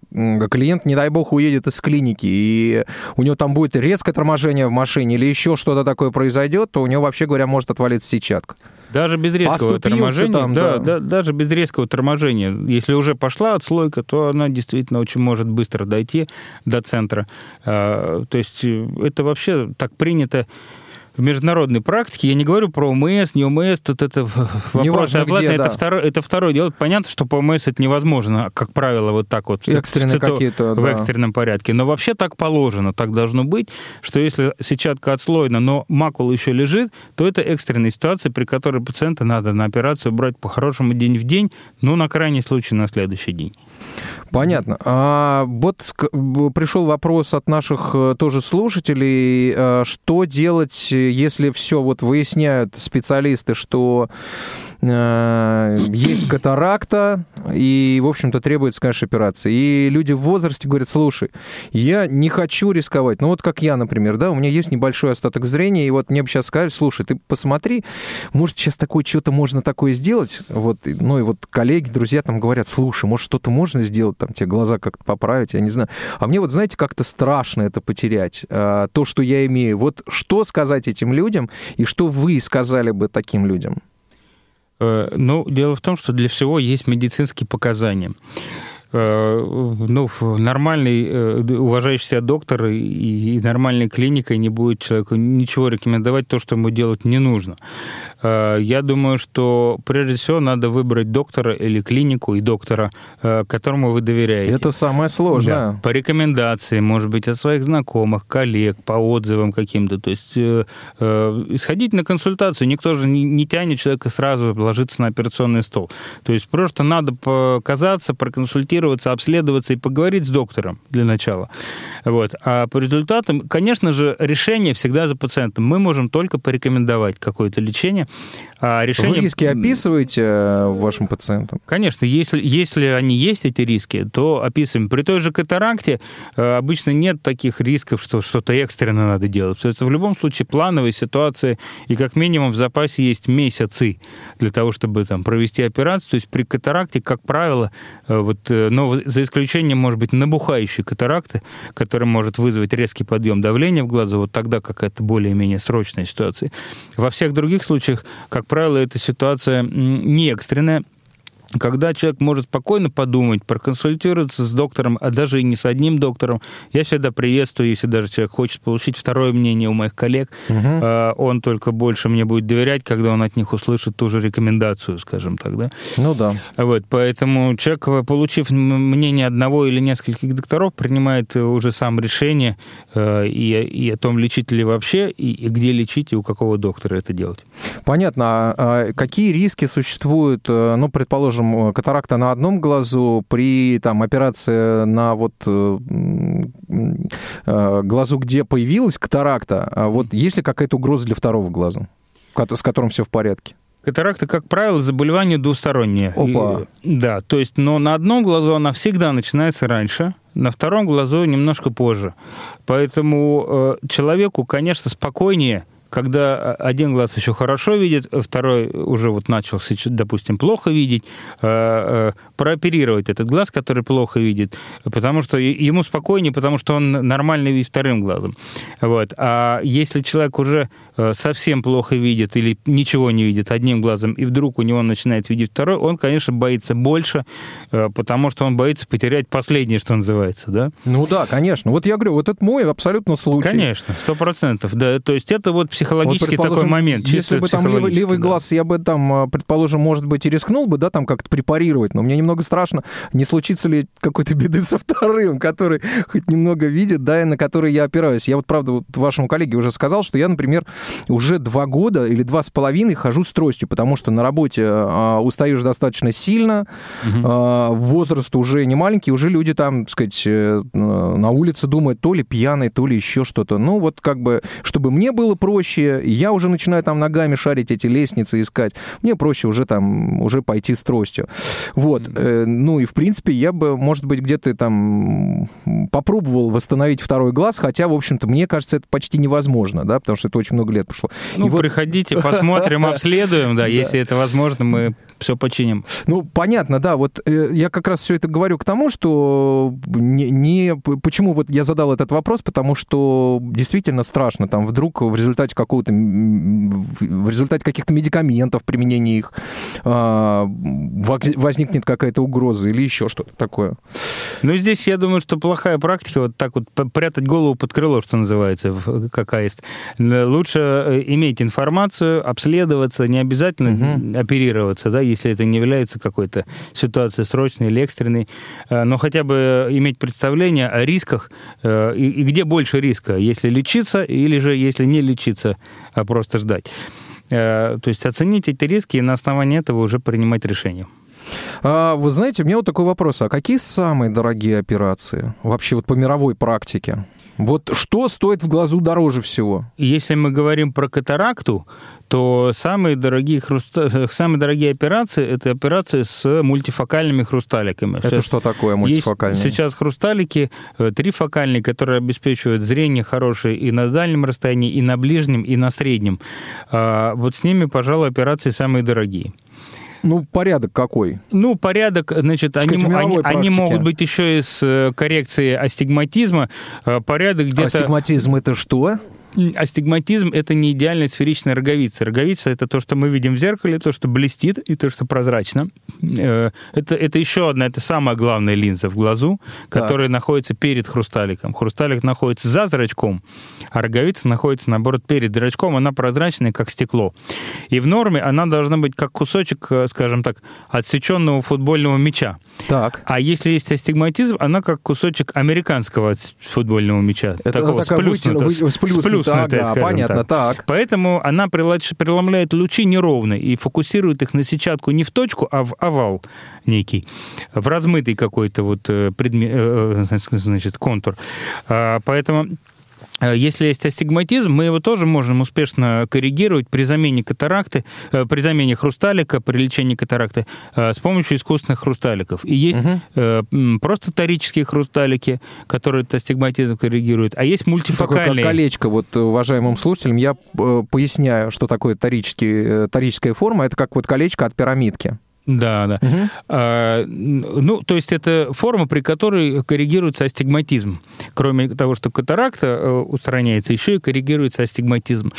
клиент, не дай бог, уедет из клиники, и у него там будет резкое торможение в машине или еще что-то такое произойдет, то у него, вообще говоря, может отвалиться сетчатка. Даже без резкого торможения, там, да, да. да, даже без резкого торможения, если уже пошла отслойка, то она действительно очень может быстро дойти до центра. А, То есть э, это вообще так принято в международной практике. Я не говорю про ОМС, не ОМС, тут это оплаты, где, это, да. второе, это второе дело. Понятно, что по ОМС это невозможно, как правило, вот так вот в Экстренные в какие-то, в да. экстренном порядке. Но вообще так положено, так должно быть, что если сетчатка отслоена, но макула еще лежит, то это экстренная ситуация, при которой пациента надо на операцию брать по-хорошему день в день, но на крайний случай на следующий день. Понятно. А вот пришел вопрос от наших э, тоже слушателей, э, что делать, если все вот выясняют специалисты, что э, есть катаракта, и, в общем-то, требуется, конечно, операция. И люди в возрасте говорят, слушай, я не хочу рисковать. Ну, вот как я, например, да, у меня есть небольшой остаток зрения, и вот мне бы сейчас сказали, слушай, ты посмотри, может, сейчас такое что-то можно такое сделать? Вот, ну, и вот коллеги, друзья там говорят, слушай, может, что-то можно сделать, там, тебе глаза как-то поправить, я не знаю. А мне вот, знаете, как-то страшно это потерять, а, то, что я имею. Вот что сказать этим людям, и что вы сказали бы таким людям? Э, Ну, дело в том, что для всего есть медицинские показания. Э, Ну, нормальный, э, д- уважающий себя доктор и, нормальной клиникой не будет человеку ничего рекомендовать, то, что ему делать не нужно. Э, Я думаю, что прежде всего надо выбрать доктора или клинику и доктора, э, которому вы доверяете. Это самое сложное. Да, по рекомендации, может быть, от своих знакомых, коллег, по отзывам каким-то. То есть э, э, исходить на консультацию. Никто же не, не тянет человека сразу ложиться на операционный стол. То есть просто надо показаться, проконсультироваться, обследоваться и поговорить с доктором для начала. Вот. А по результатам, конечно же, решение всегда за пациентом. Мы можем только порекомендовать какое-то лечение. А решение... Вы риски описываете э, вашим пациентам? Конечно, если, если они есть, эти риски, то описываем. При той же катаракте э, обычно нет таких рисков, что что-то экстренно надо делать. То есть в любом случае плановые ситуации, и как минимум в запасе есть месяцы для того, чтобы там, провести операцию. То есть при катаракте, как правило, э, вот, но за исключением, может быть, набухающей катаракты, которая может вызвать резкий подъем давления в глазу, вот тогда какая-то более-менее срочная ситуация. Во всех других случаях, как правило, эта ситуация не экстренная, когда человек может спокойно подумать, проконсультироваться с доктором, а даже и не с одним доктором. Я всегда приветствую, если даже человек хочет получить второе мнение у моих коллег, э, он только больше мне будет доверять, когда он от них услышит ту же рекомендацию, скажем так, да. Ну да. Вот, поэтому человек, получив мнение одного или нескольких докторов, принимает уже сам решение э, и, и о том, лечить ли вообще, и, и где лечить, и у какого доктора это делать. Понятно. А, а какие риски существуют, э, ну, предположим, э, катаракта на одном глазу при там, операции на вот э, э, глазу, где появилась катаракта, а вот есть ли какая-то угроза для второго глаза, с которым все в порядке? Катаракта, как правило, заболевание двустороннее. Опа. И- да, то есть, но на одном глазу она всегда начинается раньше, на втором глазу немножко позже. Поэтому э, человеку, конечно, спокойнее, когда один глаз еще хорошо видит, второй уже вот начал, допустим, плохо видеть, э, э, прооперировать этот глаз, который плохо видит, потому что ему спокойнее, потому что он нормально видит вторым глазом. Вот. А если человек уже э, совсем плохо видит или ничего не видит одним глазом, и вдруг у него начинает видеть второй, он, конечно, боится больше, потому что он боится потерять последнее, что называется, да? Ну да, конечно. Вот я говорю, вот это мой абсолютно случай. Конечно, сто процентов, да. То есть это вот психологический Вот, такой момент. Если бы там левый, левый да. глаз, я бы там, а, предположим, может быть, и рискнул бы, да, там как-то препарировать, но мне немного страшно, не случится ли какой-то беды со вторым, который хоть немного видит, да, и на который я опираюсь. Я вот, правда, вот вашему коллеге уже сказал, что я, например, уже два года или два с половиной хожу с тростью, потому что на работе а, устаешь достаточно сильно, а, возраст уже не маленький, уже люди там, так сказать, э, на улице думают, то ли пьяный, то ли еще что-то. Ну, вот как бы, чтобы мне было проще, я уже начинаю там ногами шарить эти лестницы искать, мне проще уже там, уже пойти с тростью. Вот. Э, Ну, и в принципе, я бы, может быть, где-то там попробовал восстановить второй глаз, хотя, в общем-то, мне кажется, это почти невозможно, да, потому что это очень много лет прошло. Ну, И вот- приходите, посмотрим, обследуем, да, если это возможно, мы все починим. Ну, понятно, да. Вот э, я как раз все это говорю к тому, что не, не- почему вот я задал этот вопрос, потому что действительно страшно. Там вдруг в результате какого-то в результате каких-то медикаментов, применения их, воз- возникнет какая-то угроза или еще что-то такое. Ну, здесь, я думаю, что плохая практика вот так вот прятать голову под крыло, что называется, как аист. Э, Лучше э, иметь информацию, обследоваться, не обязательно оперироваться, да, если это не является какой-то ситуацией срочной или экстренной, Э, но хотя бы иметь представление о рисках э, и, и где больше риска, если лечиться или же если не лечиться, а просто ждать. Э, То есть оценить эти риски и на основании этого уже принимать решение. А, вы знаете, у меня вот такой вопрос. А какие самые дорогие операции вообще вот по мировой практике? Вот что стоит в глазу дороже всего? Если мы говорим про катаракту, то самые дорогие, хруста... самые дорогие операции – это операции с мультифокальными хрусталиками. Это Сейчас что такое есть мультифокальный? сейчас хрусталики э, трифокальные, которые обеспечивают зрение хорошее и на дальнем расстоянии, и на ближнем, и на среднем. А, Вот с ними, пожалуй, операции самые дорогие. Ну, порядок какой? Ну, порядок, значит, Так они, они, они могут быть еще и с э, коррекцией астигматизма. Э, Порядок где-то... Астигматизм это что? Астигматизм – это не идеальная сферичная роговица. Роговица – это то, что мы видим в зеркале, то, что блестит, и то, что прозрачно. Э, Это, это еще одна, это самая главная линза в глазу, которая находится перед хрусталиком. Хрусталик находится за зрачком, а роговица находится, наоборот, перед зрачком. Она прозрачная, как стекло. И в норме она должна быть как кусочек, э, скажем так, отсеченного футбольного мяча. Так. А если есть астигматизм, она как кусочек американского футбольного мяча. Это такого такая сплюснутого, вытяну- вы- сплюснутая, сплюснутая, ага, скажем понятно, так. Поэтому она преломляет лучи неровно и фокусирует их на сетчатку не в точку, а в овал некий, в размытый какой-то вот э, предме- э, э, значит, контур. А, Поэтому если есть астигматизм, мы его тоже можем успешно коррегировать при замене катаракты, э, при замене хрусталика, при лечении катаракты э, с помощью искусственных хрусталиков. И есть э, м, просто торические хрусталики, которые этот астигматизм коррегируют, а есть Такое как мультифокальные. колечко, вот э, уважаемым слушателям, я э, поясняю, что такое торический, э, торическая форма. Это как вот колечко от пирамидки. Да, да. Мгм. А, ну, то есть это форма, при которой коррегируется астигматизм. Кроме того, что катаракта э, устраняется, еще и коррегируется астигматизм.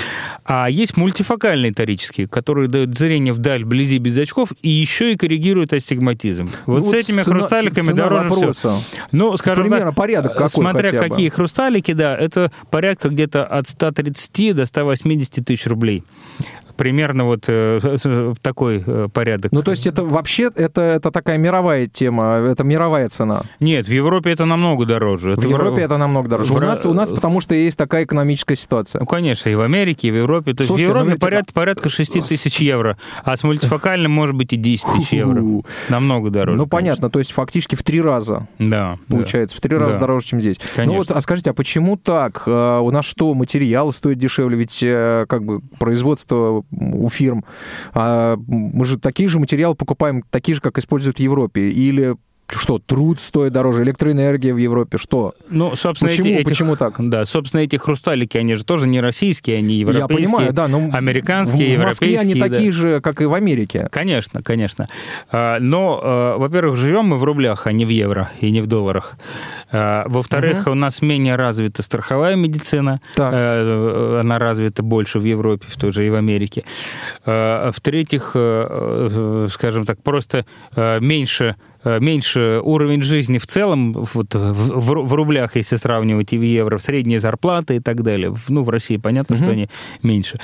А есть мультифокальные торические, которые дают зрение вдаль, вблизи, без очков, и еще и коррегируют астигматизм. Вот Ну, с этими цена- хрусталиками цена дороже вопроса. Ну, скажем Примерно так, порядок какой Смотря хотя бы? какие хрусталики, да, это порядка где-то от 130 до 180 тысяч рублей. Примерно вот э, такой э, порядок. Ну, то есть это вообще, это, это такая мировая тема, это мировая цена. Нет, в Европе это намного дороже. В Это Европе это намного дороже. в У нас, у нас потому что есть такая экономическая ситуация. Ну, конечно, и в Америке, и в Европе. То есть Слушайте, в ну Европе ведь- порядка, порядка 6 тысяч евро, а с мультифокальным может быть и 10 тысяч евро. Намного дороже. Ну, конечно. понятно, то есть фактически в три раза, Да. да. получается, в три раза Да. дороже, чем здесь. Конечно. Ну вот, а скажите, а почему так? А, У нас что, материалы стоят дешевле? Ведь э, как бы производство у фирм, а, мы же такие же материалы покупаем, такие же, как используют в Европе. Или что, труд стоит дороже, электроэнергия в Европе, что? Ну, собственно, Почему- эти, этих- почему так? Да, собственно, эти хрусталики, они же тоже не российские, они европейские. Я понимаю, да, но американские, в, в Москве они европейские, да. такие же, как и в Америке. Конечно, конечно. А, Но, а, во-первых, живем мы в рублях, а не в евро и не в долларах. А, Во-вторых, у нас менее развита страховая медицина. Так. Она развита больше в Европе, в той же и в Америке. В-третьих, скажем так, просто меньше меньше уровень жизни в целом вот, в, в- в рублях, если сравнивать и в евро, в средние зарплаты и так далее. Ну, в России понятно, что они меньше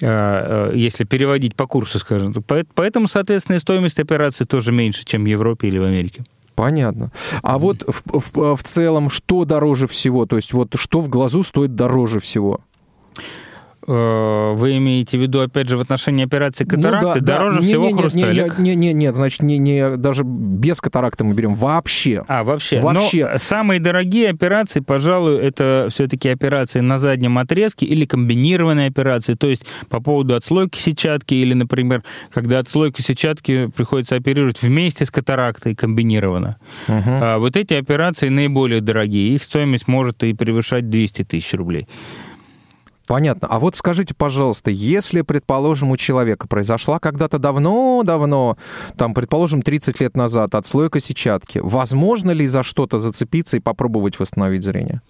э, э, если переводить по курсу, скажем. так. Поэтому, соответственно, и стоимость операции тоже меньше, чем в Европе или в Америке. Понятно. А вот в, в- в целом, что дороже всего? То есть вот что в глазу стоит дороже всего? Э, Вы имеете в виду, опять же, в отношении операции Ну катаракты, да, да. дороже Не- всего не, нет, не, хрусталик? Не, не, нет, значит, не, не, даже без катаракты мы берем вообще. А, вообще. Вообще. Но самые дорогие операции, пожалуй, это все-таки операции на заднем отрезке или комбинированные операции. То есть по поводу отслойки сетчатки или, например, когда отслойку сетчатки приходится оперировать вместе с катарактой комбинированно. А вот эти операции наиболее дорогие. Их стоимость может и превышать 200 тысяч рублей. Понятно. А вот скажите, пожалуйста, если, предположим, у человека произошла когда-то давно-давно, там, предположим, 30 лет назад отслойка сетчатки, возможно ли за что-то зацепиться и попробовать восстановить зрение?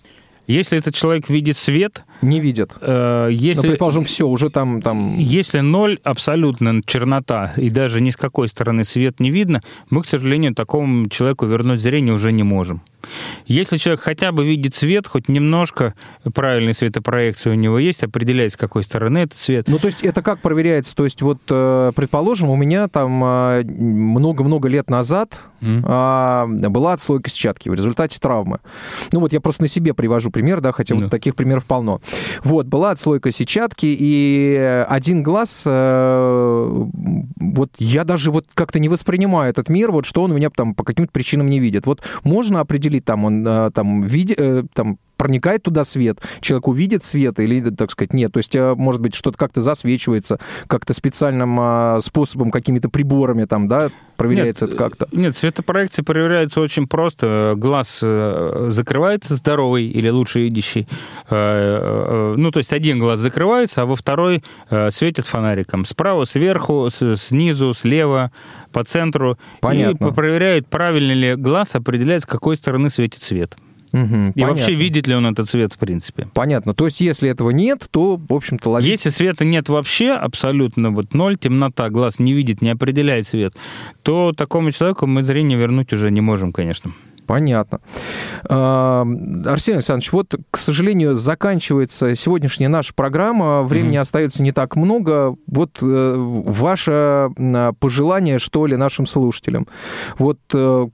Если этот человек видит свет, Не видит. э, Ну, если... предположим, все, уже там, там... Если ноль, абсолютно чернота, и даже ни с какой стороны свет не видно, мы, к сожалению, такому человеку вернуть зрение уже не можем. Если человек хотя бы видит свет, хоть немножко правильной светопроекции у него есть, определяет, с какой стороны этот свет. Ну, то есть это как проверяется? То есть вот, э, предположим, у меня там э, много-много лет назад а, была отслойка сетчатки в результате травмы. Ну вот я просто на себе привожу пример, да, хотя Ну. вот таких примеров полно. Вот, была отслойка сетчатки, и один глаз, э, вот я даже вот как-то не воспринимаю этот мир, вот что он у меня там по каким-то причинам не видит. Вот можно определить, там он э, там, види, э, там проникает туда свет, человек увидит свет или, так сказать, нет. То есть, э, может быть, что-то как-то засвечивается, как-то специальным а, способом, какими-то приборами там, да, проверяется Нет, это как-то. Нет, светопроекция проверяется очень просто. Глаз э, закрывается здоровый или лучше видящий. Э, э, Ну, то есть один глаз закрывается, а во второй э, светит фонариком. Справа, сверху, снизу, слева, по центру. Понятно. И проверяет, правильно ли глаз определяет, с какой стороны светит свет. Мгм, И понятно. вообще, видит ли он этот свет, в принципе. Понятно. То есть, если этого нет, то, в общем-то, ловить... Если света нет вообще, абсолютно вот ноль, темнота, глаз не видит, не определяет свет, то такому человеку мы зрение вернуть уже не можем, конечно. Понятно. А, Арсений Александрович, вот, к сожалению, заканчивается сегодняшняя наша программа. Времени остается не так много. Вот э, ваше пожелание, что ли, нашим слушателям. Вот э,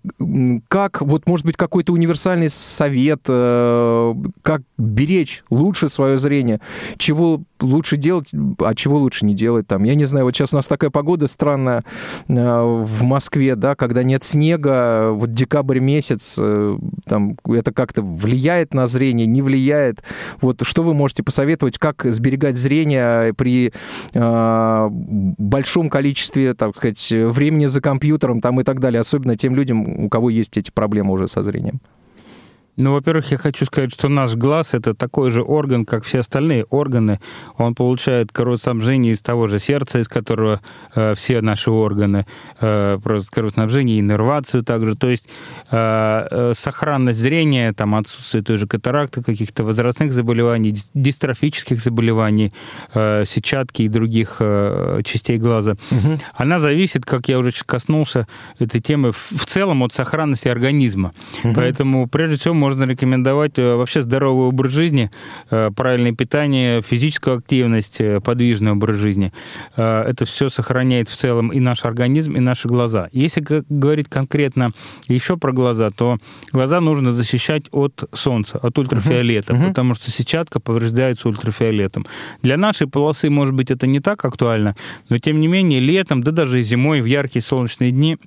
как, вот, может быть, какой-то универсальный совет, э, как беречь лучше свое зрение, чего лучше делать, а чего лучше не делать там. Я не знаю, вот сейчас у нас такая погода странная в Москве, да, когда нет снега, вот декабрь месяц, э, там это как-то влияет на зрение, не влияет. Вот что вы можете посоветовать, как сберегать зрение при э, большом количестве, так сказать, времени за компьютером там и так далее, особенно тем людям, у кого есть эти проблемы уже со зрением? Ну, во-первых, я хочу сказать, что наш глаз это такой же орган, как все остальные органы. Он получает кровоснабжение из того же сердца, из которого э, все наши органы, э, просто кровоснабжение, иннервацию также. То есть э, э, сохранность зрения, там отсутствие той же катаракты, каких-то возрастных заболеваний, дис- дистрофических заболеваний, э, сетчатки и других э, частей глаза, она зависит, как я уже коснулся этой темы, в целом от сохранности организма. Поэтому, прежде всего, можно рекомендовать э, вообще здоровый образ жизни, э, правильное питание, физическую активность, э, подвижный образ жизни. Это все сохраняет в целом и наш организм, и наши глаза. Если говорить конкретно еще про глаза, то глаза нужно защищать от солнца, от ультрафиолета, потому что сетчатка повреждается ультрафиолетом. Для нашей полосы, может быть, это не так актуально, но тем не менее летом, да даже зимой в яркие солнечные дни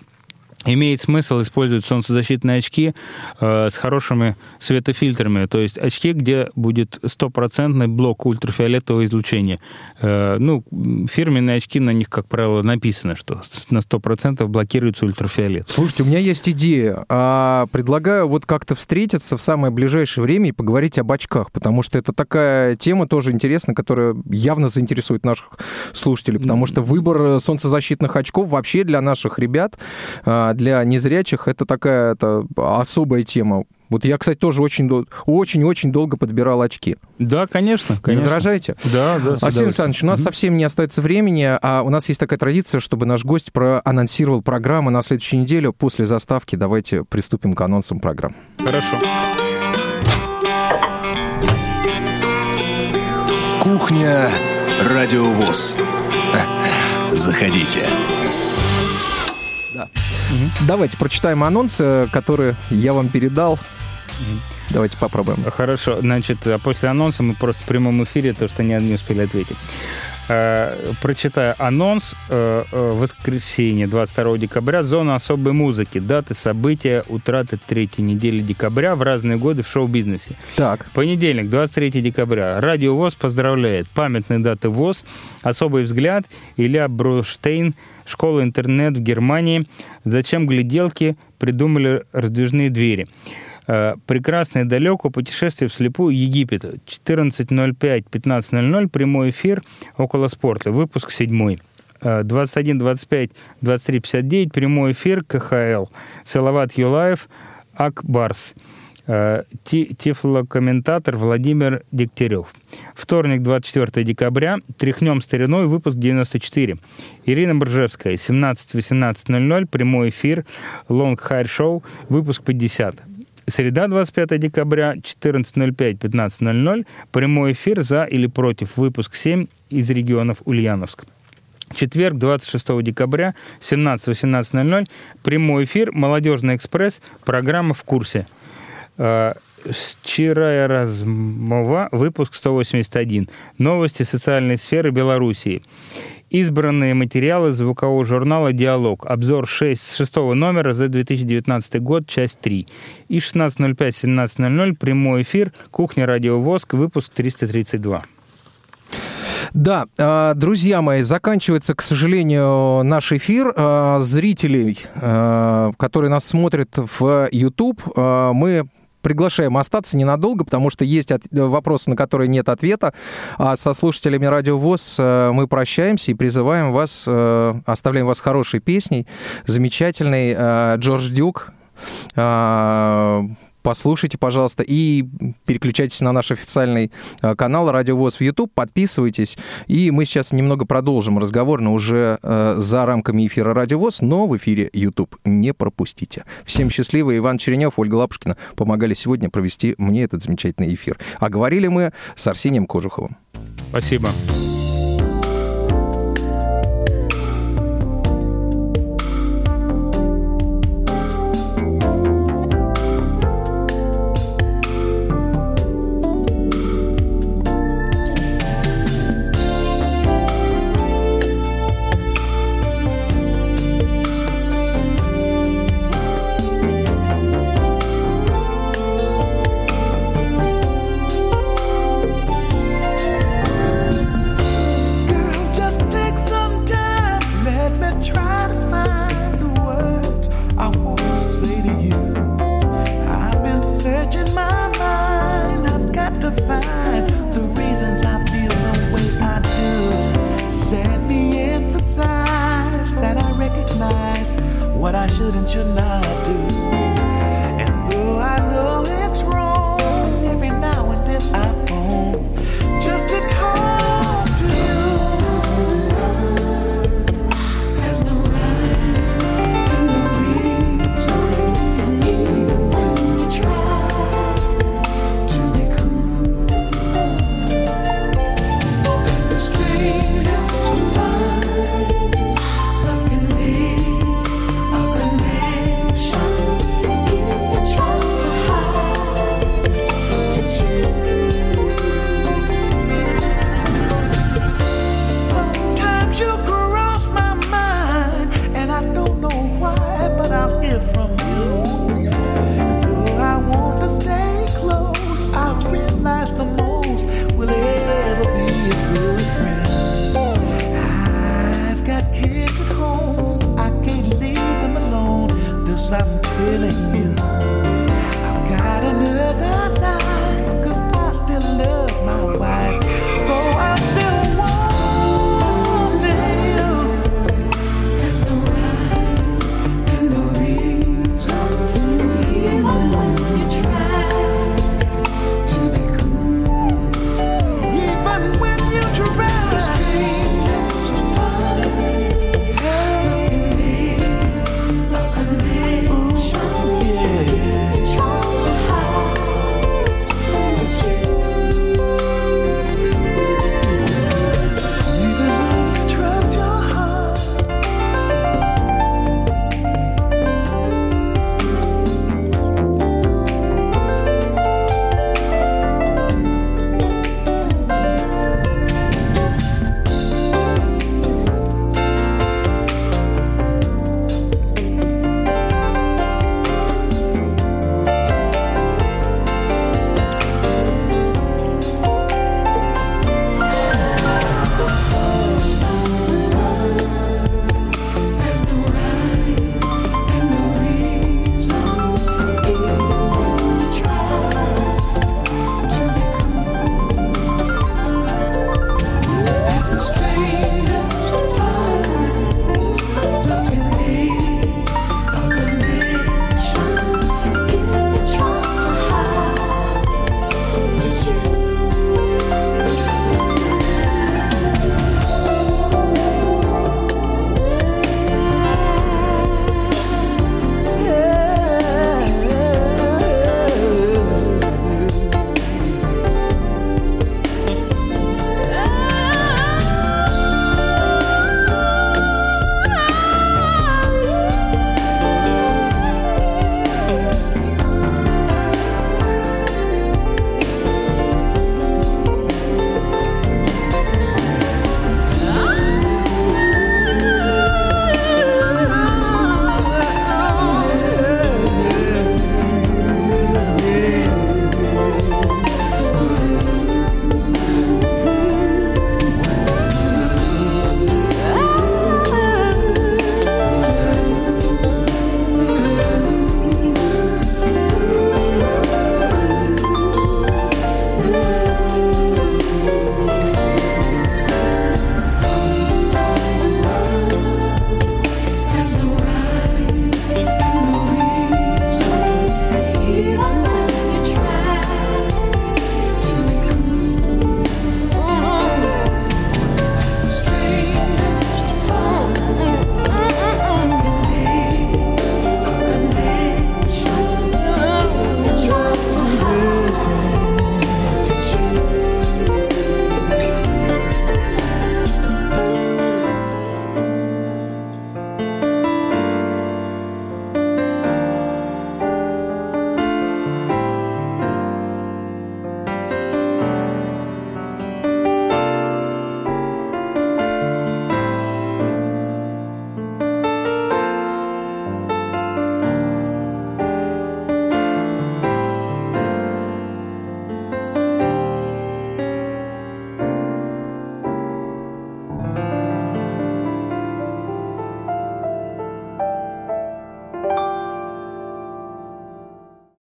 имеет смысл использовать солнцезащитные очки э, с хорошими светофильтрами, то есть очки, где будет стопроцентный блок ультрафиолетового излучения. Э, ну, фирменные очки, на них, как правило, написано, что на 100% блокируется ультрафиолет. Слушайте, у меня есть идея. А, предлагаю вот как-то встретиться в самое ближайшее время и поговорить об очках, потому что это такая тема тоже интересная, которая явно заинтересует наших слушателей, потому что выбор солнцезащитных очков вообще для наших ребят, а, для незрячих, это такая это особая тема. Вот я, кстати, тоже очень дол- очень-очень долго подбирал очки. Да, конечно, Не конечно. возражаете? Да, да. Арсений. Александрович, у нас совсем не остается времени, а у нас есть такая традиция, чтобы наш гость проанонсировал программу на следующую неделю. После заставки давайте приступим к анонсам программ. Хорошо. Кухня Радиовоз. Заходите. Давайте прочитаем анонсы, которые я вам передал. Давайте попробуем. Хорошо, значит, а после анонса мы просто в прямом эфире, то, что не, не успели ответить. Э, Прочитаю анонс. э, э, Воскресенье, 22 декабря. Зона особой музыки. Даты события утраты третьей недели декабря в разные годы в шоу-бизнесе. Так, Понедельник, 23 декабря. Радио ВОЗ поздравляет. Памятные даты ВОЗ. Особый взгляд. Илья Бруштейн. Школа интернет в Германии. Зачем гляделки придумали раздвижные двери. Э, Прекрасно и далеко. Путешествие вслепую. Египет. 14.05-15.00. Прямой эфир около спорта. Выпуск седьмой. Э, 21, 25, 23, 59. Прямой эфир КХЛ. Салават Юлаев. Акбарс. Ти- Тифлокомментатор Владимир Дегтярев. Вторник, 24 декабря. Тряхнем стариной. Выпуск 94. Ирина Боржевская. 17-18.00. Прямой эфир. Лонг Хайр Шоу. Выпуск 50. Среда, 25 декабря, 14.05-15.00. Прямой эфир за или против. Выпуск 7 из регионов Ульяновск. Четверг, 26 декабря, 17-18.00. Прямой эфир «Молодежный экспресс». Программа «В курсе». Э, Вчера размова, выпуск 181. Новости социальной сферы Белоруссии. Избранные материалы звукового журнала «Диалог». Обзор 6, 6 номера за 2019 год, часть 3. И 16.05-17.00 прямой эфир «Кухня Радио Воск», выпуск 332. Да, э, друзья мои, заканчивается, к сожалению, наш эфир. Э, Зрителей, э, которые нас смотрят в YouTube, э, мы приглашаем остаться ненадолго, потому что есть от- вопросы, на которые нет ответа. А со слушателями Радио ВОЗ э, мы прощаемся и призываем вас, э, оставляем вас хорошей песней, замечательной э, Джордж Дюк. Послушайте, пожалуйста, и переключайтесь на наш официальный э, канал Радио ВОЗ в YouTube, подписывайтесь. И мы сейчас немного продолжим разговор, но уже э, за рамками эфира Радио ВОЗ, но в эфире YouTube. Не пропустите. Всем счастливо. Иван Черенев, Ольга Лапушкина помогали сегодня провести мне этот замечательный эфир. А говорили мы с Арсением Кожуховым. Спасибо.